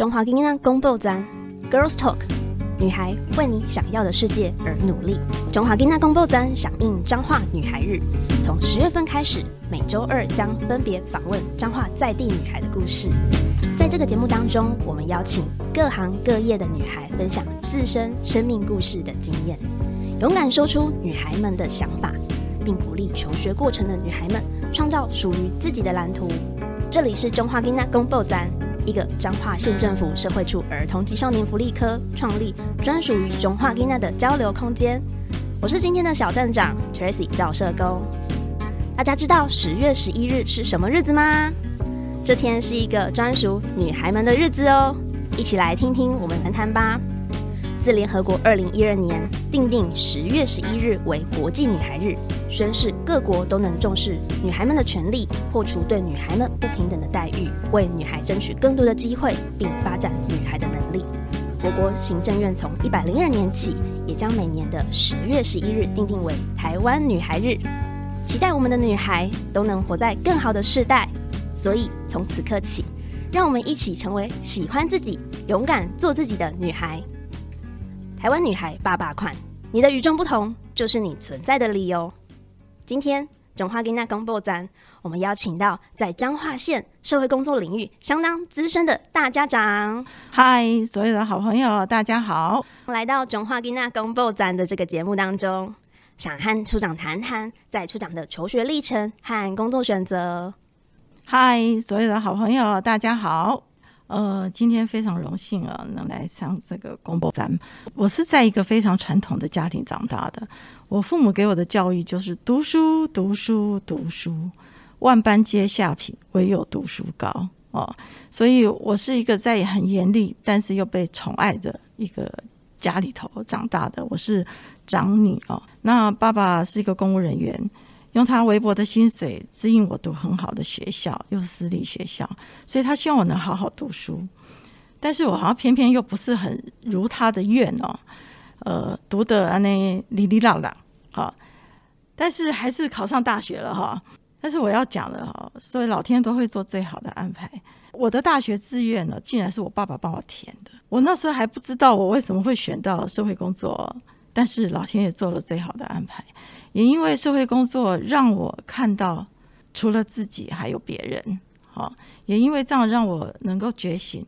中华囡仔公布站 Girls Talk，女孩为你想要的世界而努力。中华囡仔公布站响应彰化女孩日，从十月份开始，每周二将分别访问彰化在地女孩的故事。在这个节目当中，我们邀请各行各业的女孩分享自身生命故事的经验，勇敢说出女孩们的想法，并鼓励求学过程的女孩们创造属于自己的蓝图。这里是中华囡仔公布站。一个彰化县政府社会处儿童及少年福利科创立专属于中化囡娜的交流空间。我是今天的小站长 Tracy 赵社工。大家知道十月十一日是什么日子吗？这天是一个专属女孩们的日子哦。一起来听听我们谈谈吧。自联合国二零一二年定定十月十一日为国际女孩日。宣誓各国都能重视女孩们的权利，破除对女孩们不平等的待遇，为女孩争取更多的机会，并发展女孩的能力。我国行政院从一百零二年起，也将每年的十月十一日定定为台湾女孩日，期待我们的女孩都能活在更好的世代。所以从此刻起，让我们一起成为喜欢自己、勇敢做自己的女孩。台湾女孩爸爸款，你的与众不同就是你存在的理由。今天中华囡仔公布展，我们邀请到在彰化县社会工作领域相当资深的大家长。嗨，所有的好朋友，大家好！来到中华囡仔公布展的这个节目当中，想和处长谈谈在处长的求学历程和工作选择。嗨，所有的好朋友，大家好！呃，今天非常荣幸啊，能来上这个公布站。我是在一个非常传统的家庭长大的。我父母给我的教育就是读书，读书，读书，万般皆下品，唯有读书高哦。所以我是一个在很严厉，但是又被宠爱的一个家里头长大的。我是长女哦。那爸爸是一个公务人员，用他微薄的薪水指引我读很好的学校，又是私立学校，所以他希望我能好好读书。但是我好像偏偏又不是很如他的愿哦。呃，读的啊那哩哩啦啦，好，但是还是考上大学了哈。但是我要讲的哈，所以老天都会做最好的安排。我的大学志愿呢，竟然是我爸爸帮我填的。我那时候还不知道我为什么会选到社会工作，但是老天也做了最好的安排。也因为社会工作让我看到除了自己还有别人，好，也因为这样让我能够觉醒。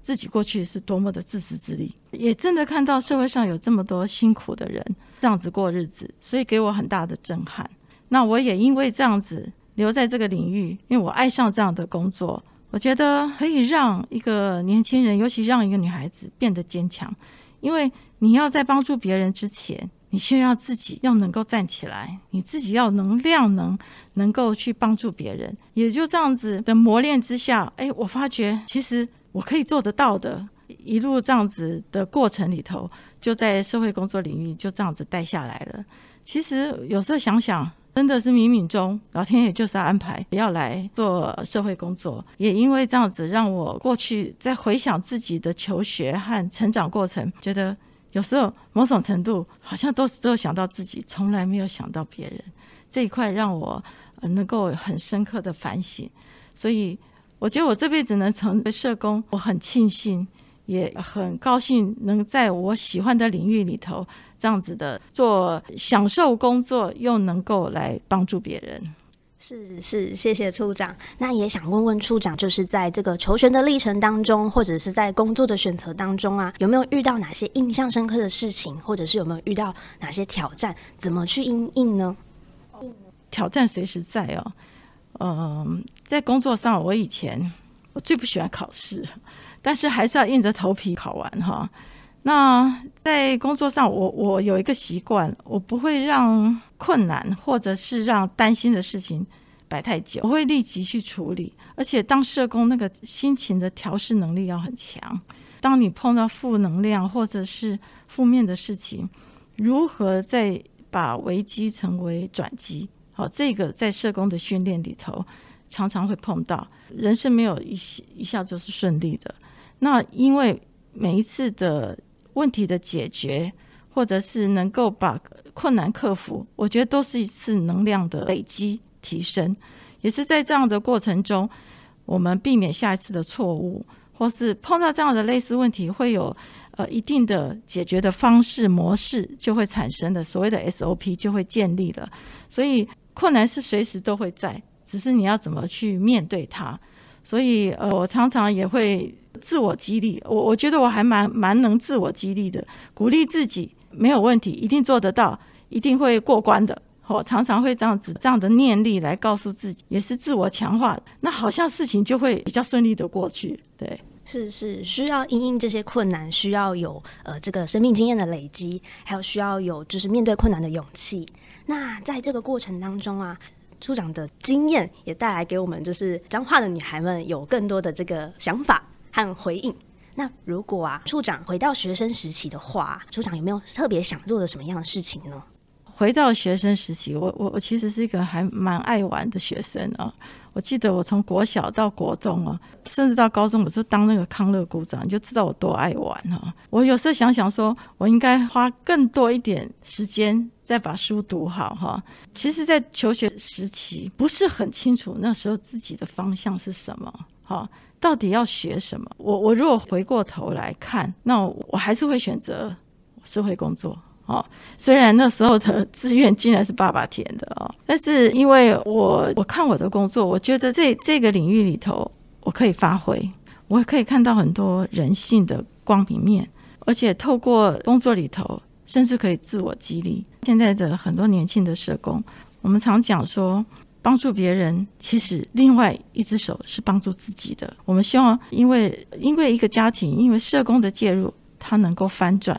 自己过去是多么的自私自利，也真的看到社会上有这么多辛苦的人这样子过日子，所以给我很大的震撼。那我也因为这样子留在这个领域，因为我爱上这样的工作，我觉得可以让一个年轻人，尤其让一个女孩子变得坚强。因为你要在帮助别人之前，你先要自己要能够站起来，你自己要能量能能够去帮助别人。也就这样子的磨练之下，哎，我发觉其实。我可以做得到的，一路这样子的过程里头，就在社会工作领域就这样子带下来了。其实有时候想想，真的是冥冥中老天爷就是要安排要来做社会工作。也因为这样子，让我过去在回想自己的求学和成长过程，觉得有时候某种程度好像都是只有想到自己，从来没有想到别人这一块，让我能够很深刻的反省。所以。我觉得我这辈子能成为社工，我很庆幸，也很高兴能在我喜欢的领域里头这样子的做享受工作，又能够来帮助别人。是是，谢谢处长。那也想问问处长，就是在这个求学的历程当中，或者是在工作的选择当中啊，有没有遇到哪些印象深刻的事情，或者是有没有遇到哪些挑战？怎么去应应呢？挑战随时在哦。嗯，在工作上，我以前我最不喜欢考试，但是还是要硬着头皮考完哈。那在工作上，我我有一个习惯，我不会让困难或者是让担心的事情摆太久，我会立即去处理。而且当社工，那个心情的调试能力要很强。当你碰到负能量或者是负面的事情，如何再把危机成为转机？好，这个在社工的训练里头常常会碰到，人生没有一一下就是顺利的。那因为每一次的问题的解决，或者是能够把困难克服，我觉得都是一次能量的累积提升，也是在这样的过程中，我们避免下一次的错误，或是碰到这样的类似问题，会有呃一定的解决的方式模式就会产生的，所谓的 SOP 就会建立了。所以困难是随时都会在，只是你要怎么去面对它。所以呃，我常常也会自我激励，我我觉得我还蛮蛮能自我激励的，鼓励自己没有问题，一定做得到，一定会过关的。我常常会这样子，这样的念力来告诉自己，也是自我强化。那好像事情就会比较顺利的过去。对，是是，需要应应这些困难，需要有呃这个生命经验的累积，还有需要有就是面对困难的勇气。那在这个过程当中啊，处长的经验也带来给我们，就是彰化的女孩们有更多的这个想法和回应。那如果啊，处长回到学生时期的话，处长有没有特别想做的什么样的事情呢？回到学生时期，我我我其实是一个还蛮爱玩的学生啊。我记得我从国小到国中啊，甚至到高中，我就当那个康乐股长，你就知道我多爱玩啊。我有时候想想，说我应该花更多一点时间再把书读好哈。其实，在求学时期不是很清楚那时候自己的方向是什么，哈，到底要学什么。我我如果回过头来看，那我还是会选择社会工作。哦，虽然那时候的志愿竟然是爸爸填的哦，但是因为我我看我的工作，我觉得这这个领域里头我可以发挥，我可以看到很多人性的光明面，而且透过工作里头，甚至可以自我激励。现在的很多年轻的社工，我们常讲说，帮助别人，其实另外一只手是帮助自己的。我们希望，因为因为一个家庭，因为社工的介入，他能够翻转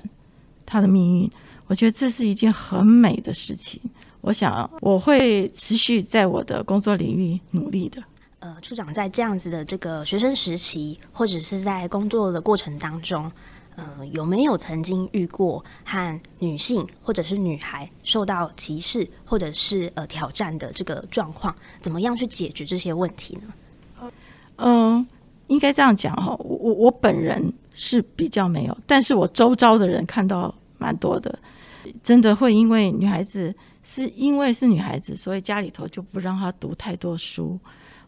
他的命运。我觉得这是一件很美的事情。我想我会持续在我的工作领域努力的。呃，处长在这样子的这个学生时期，或者是在工作的过程当中，呃，有没有曾经遇过和女性或者是女孩受到歧视或者是呃挑战的这个状况？怎么样去解决这些问题呢？嗯，应该这样讲哈。我我我本人是比较没有，但是我周遭的人看到蛮多的。真的会因为女孩子是因为是女孩子，所以家里头就不让她读太多书，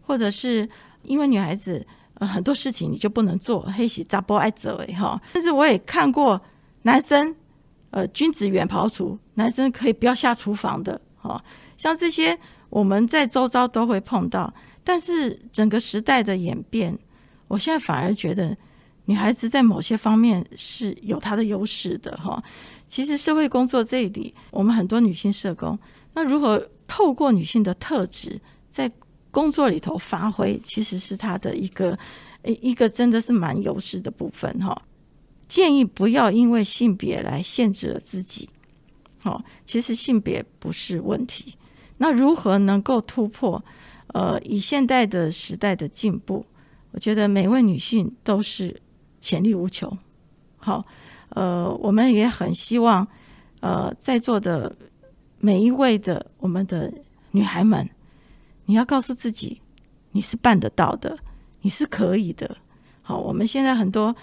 或者是因为女孩子很多事情你就不能做，黑喜扎波爱泽维哈。但是我也看过男生呃君子远庖厨，男生可以不要下厨房的哈。像这些我们在周遭都会碰到，但是整个时代的演变，我现在反而觉得女孩子在某些方面是有她的优势的哈。其实社会工作这里，我们很多女性社工，那如何透过女性的特质在工作里头发挥，其实是他的一个一个真的是蛮优势的部分哈。建议不要因为性别来限制了自己，好，其实性别不是问题。那如何能够突破？呃，以现代的时代的进步，我觉得每位女性都是潜力无穷。好。呃，我们也很希望，呃，在座的每一位的我们的女孩们，你要告诉自己，你是办得到的，你是可以的。好，我们现在很多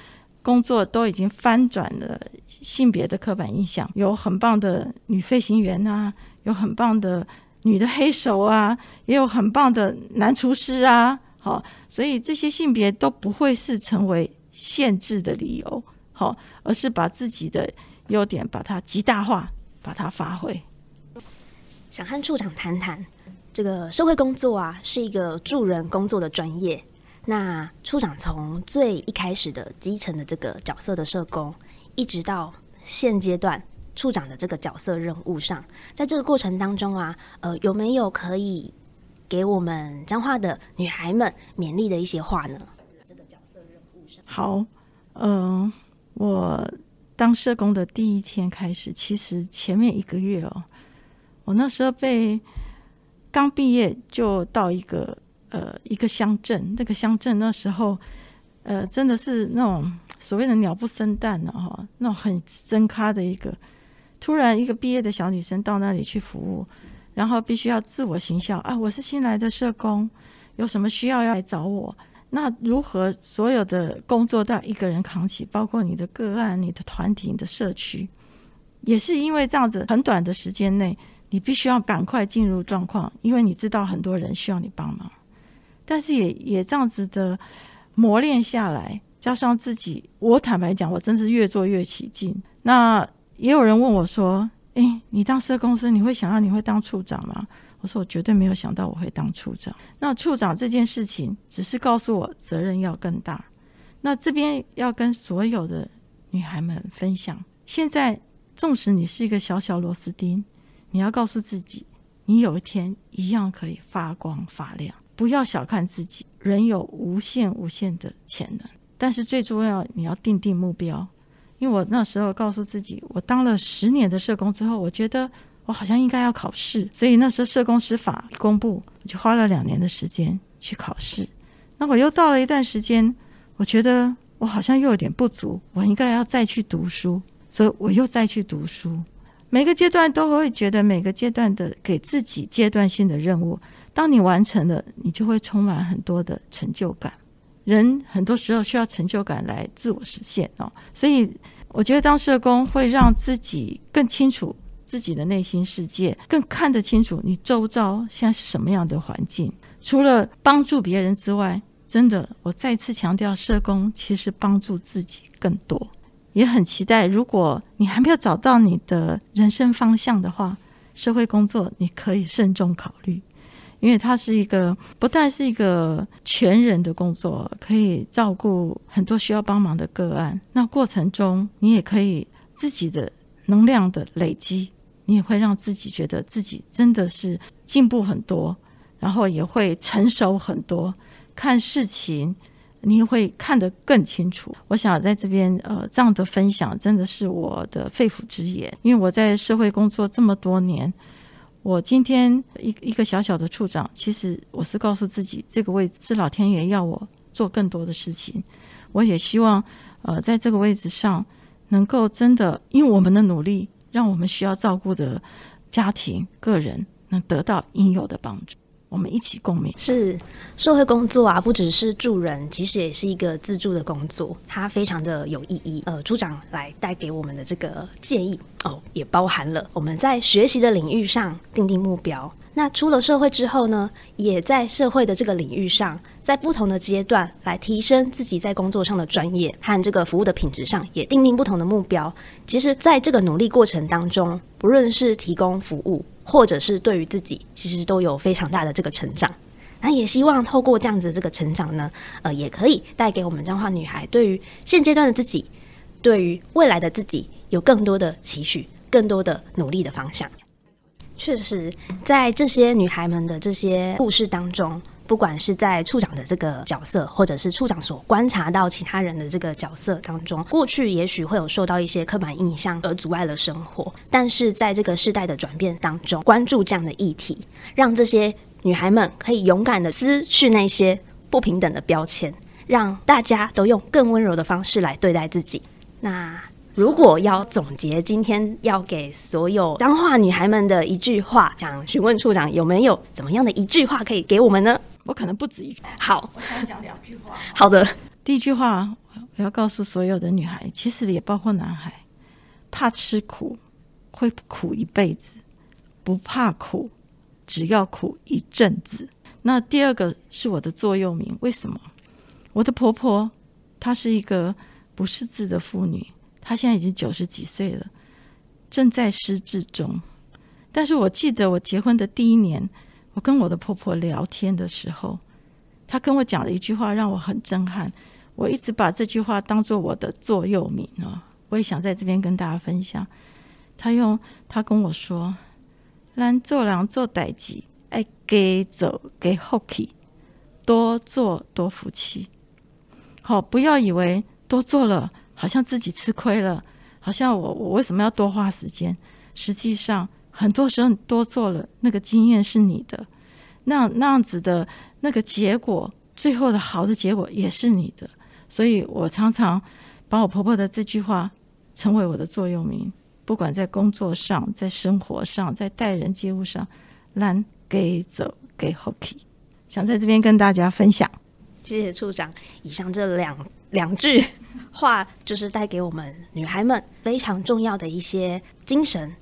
工作都已经翻转了性别的刻板印象，有很棒的女飞行员啊，有很棒的女的黑手啊，也有很棒的男厨师啊。好，所以这些性别都不会是成为限制的理由。好，而是把自己的优点把它极大化，把它发挥。想和处长谈谈，这个社会工作啊，是一个助人工作的专业。那处长从最一开始的基层的这个角色的社工，一直到现阶段处长的这个角色任务上，在这个过程当中啊，呃，有没有可以给我们彰化的女孩们勉励的一些话呢？好，嗯。我当社工的第一天开始，其实前面一个月哦，我那时候被刚毕业就到一个呃一个乡镇，那个乡镇那时候呃真的是那种所谓的鸟不生蛋了哈，那种很真咖的一个，突然一个毕业的小女生到那里去服务，然后必须要自我行销啊，我是新来的社工，有什么需要要来找我。那如何所有的工作都要一个人扛起，包括你的个案、你的团体、你的社区，也是因为这样子很短的时间内，你必须要赶快进入状况，因为你知道很多人需要你帮忙。但是也也这样子的磨练下来，加上自己，我坦白讲，我真是越做越起劲。那也有人问我说：“诶，你当社公司，你会想到你会当处长吗？”我说：“我绝对没有想到我会当处长。”那处长这件事情，只是告诉我责任要更大。那这边要跟所有的女孩们分享：现在，纵使你是一个小小螺丝钉，你要告诉自己，你有一天一样可以发光发亮。不要小看自己，人有无限无限的潜能。但是最重要，你要定定目标。因为我那时候告诉自己，我当了十年的社工之后，我觉得我好像应该要考试。所以那时候社工师法一公布，我就花了两年的时间去考试。那我又到了一段时间。我觉得我好像又有点不足，我应该要再去读书，所以我又再去读书。每个阶段都会觉得每个阶段的给自己阶段性的任务，当你完成了，你就会充满很多的成就感。人很多时候需要成就感来自我实现哦，所以我觉得当社工会让自己更清楚自己的内心世界，更看得清楚你周遭现在是什么样的环境。除了帮助别人之外，真的，我再次强调，社工其实帮助自己更多，也很期待。如果你还没有找到你的人生方向的话，社会工作你可以慎重考虑，因为它是一个不但是一个全人的工作，可以照顾很多需要帮忙的个案。那过程中，你也可以自己的能量的累积，你也会让自己觉得自己真的是进步很多，然后也会成熟很多。看事情，你会看得更清楚。我想在这边，呃，这样的分享真的是我的肺腑之言。因为我在社会工作这么多年，我今天一一个小小的处长，其实我是告诉自己，这个位置是老天爷要我做更多的事情。我也希望，呃，在这个位置上，能够真的，因为我们的努力，让我们需要照顾的家庭、个人能得到应有的帮助。我们一起共勉。是社会工作啊，不只是助人，其实也是一个自助的工作，它非常的有意义。呃，组长来带给我们的这个建议哦，也包含了我们在学习的领域上定定目标。那出了社会之后呢，也在社会的这个领域上，在不同的阶段来提升自己在工作上的专业和这个服务的品质上，也定定不同的目标。其实，在这个努力过程当中，不论是提供服务。或者是对于自己，其实都有非常大的这个成长。那也希望透过这样子这个成长呢，呃，也可以带给我们彰化女孩，对于现阶段的自己，对于未来的自己，有更多的期许，更多的努力的方向。确实，在这些女孩们的这些故事当中。不管是在处长的这个角色，或者是处长所观察到其他人的这个角色当中，过去也许会有受到一些刻板印象而阻碍了生活。但是在这个世代的转变当中，关注这样的议题，让这些女孩们可以勇敢的撕去那些不平等的标签，让大家都用更温柔的方式来对待自己。那如果要总结今天要给所有彰化女孩们的一句话，想询问处长有没有怎么样的一句话可以给我们呢？我可能不止一句。好，我想讲两句话。好的，第一句话我要告诉所有的女孩，其实也包括男孩，怕吃苦会苦一辈子，不怕苦只要苦一阵子。那第二个是我的座右铭，为什么？我的婆婆她是一个不识字的妇女，他现在已经九十几岁了，正在失智中。但是我记得我结婚的第一年。我跟我的婆婆聊天的时候，她跟我讲了一句话，让我很震撼。我一直把这句话当做我的座右铭啊，我也想在这边跟大家分享。她用她跟我说：“咱做人做代志，爱给走给福气，多做多福气。好，不要以为多做了好像自己吃亏了，好像我我为什么要多花时间？实际上。”很多时候你多做了，那个经验是你的，那那样子的那个结果，最后的好的结果也是你的。所以我常常把我婆婆的这句话成为我的座右铭，不管在工作上、在生活上、在待人接物上，让给走给 HOKI 想在这边跟大家分享。谢谢处长，以上这两两句话就是带给我们女孩们非常重要的一些精神。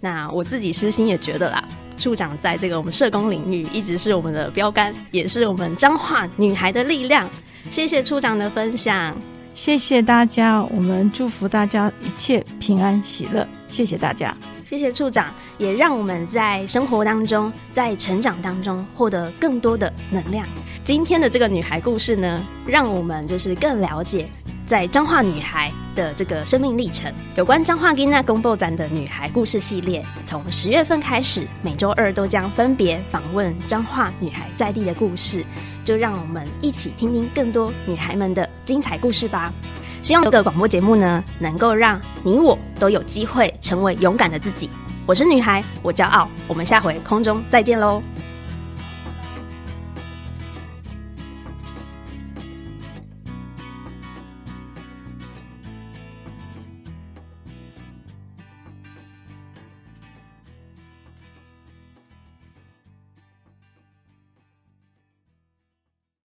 那我自己私心也觉得啦，处长在这个我们社工领域一直是我们的标杆，也是我们彰化女孩的力量。谢谢处长的分享，谢谢大家，我们祝福大家一切平安喜乐。谢谢大家，谢谢处长，也让我们在生活当中，在成长当中获得更多的能量。今天的这个女孩故事呢，让我们就是更了解在彰化女孩的这个生命历程。有关彰化金娜公布展的女孩故事系列，从十月份开始，每周二都将分别访问彰化女孩在地的故事。就让我们一起听听更多女孩们的精彩故事吧。希望这个广播节目呢，能够让你我都有机会成为勇敢的自己。我是女孩，我骄傲。我们下回空中再见喽。